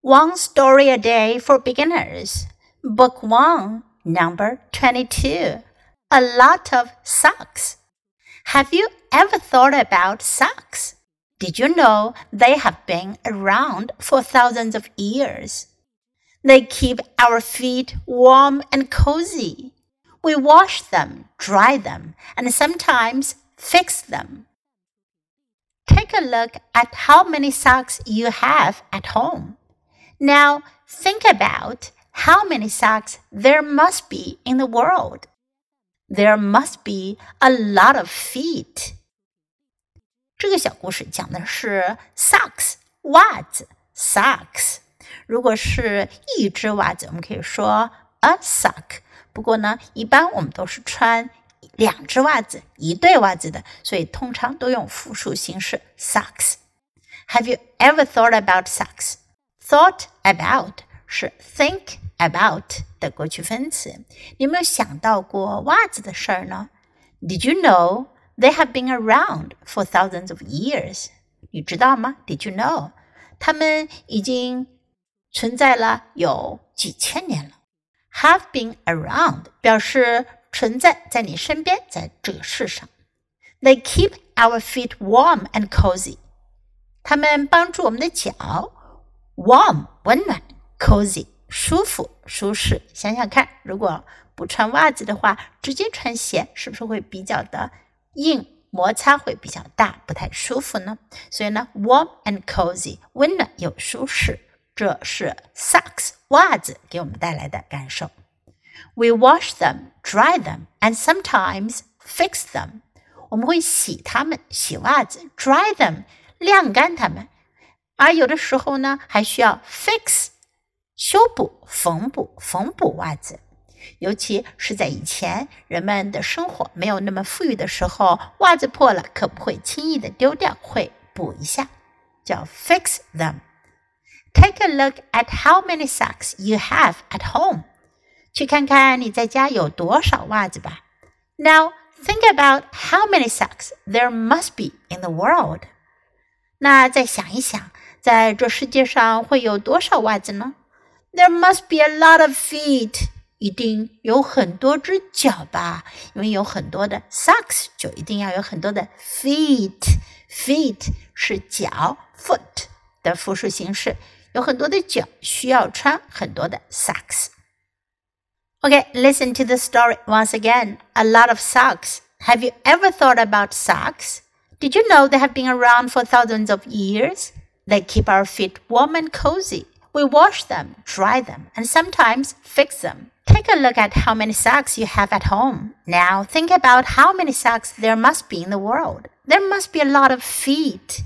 One Story a Day for Beginners, Book 1, Number 22. A Lot of Socks. Have you ever thought about socks? Did you know they have been around for thousands of years? They keep our feet warm and cozy. We wash them, dry them, and sometimes fix them. Take a look at how many socks you have at home. Now think about how many socks there must be in the world. There must be a lot of feet. 这个小故事讲的是 socks 袜子 socks。如果是一只袜子，我们可以说 a sock。不过呢，一般我们都是穿两只袜子、一对袜子的，所以通常都用复数形式 socks。Have you ever thought about socks? Thought about 是 think about 的过去分词。你有没有想到过袜子的事儿呢？Did you know they have been around for thousands of years？你知道吗？Did you know？它们已经存在了有几千年了。Have been around 表示存在在你身边，在这个世上。They keep our feet warm and cozy。它们帮助我们的脚 Warm 温暖，cozy 舒服舒适。想想看，如果不穿袜子的话，直接穿鞋是不是会比较的硬，摩擦会比较大，不太舒服呢？所以呢，warm and cozy 温暖又舒适，这是 socks 袜子给我们带来的感受。We wash them, dry them, and sometimes fix them。我们会洗它们，洗袜子，dry them，晾干它们。而有的时候呢，还需要 fix 修补、缝补、缝补袜子。尤其是在以前人们的生活没有那么富裕的时候，袜子破了可不会轻易的丢掉，会补一下，叫 fix them。Take a look at how many socks you have at home。去看看你在家有多少袜子吧。Now think about how many socks there must be in the world。那再想一想。 在这世界上会有多少袜子呢？There must be a lot of feet，一定有很多只脚吧？因为有很多的 socks，就一定要有很多的 feet。Feet 是脚，foot 的复数形式，有很多的脚需要穿很多的 socks。Okay, listen to the story once again. A lot of socks. Have you ever thought about socks? Did you know they have been around for thousands of years? They keep our feet warm and cozy. We wash them, dry them, and sometimes fix them. Take a look at how many socks you have at home. Now think about how many socks there must be in the world. There must be a lot of feet.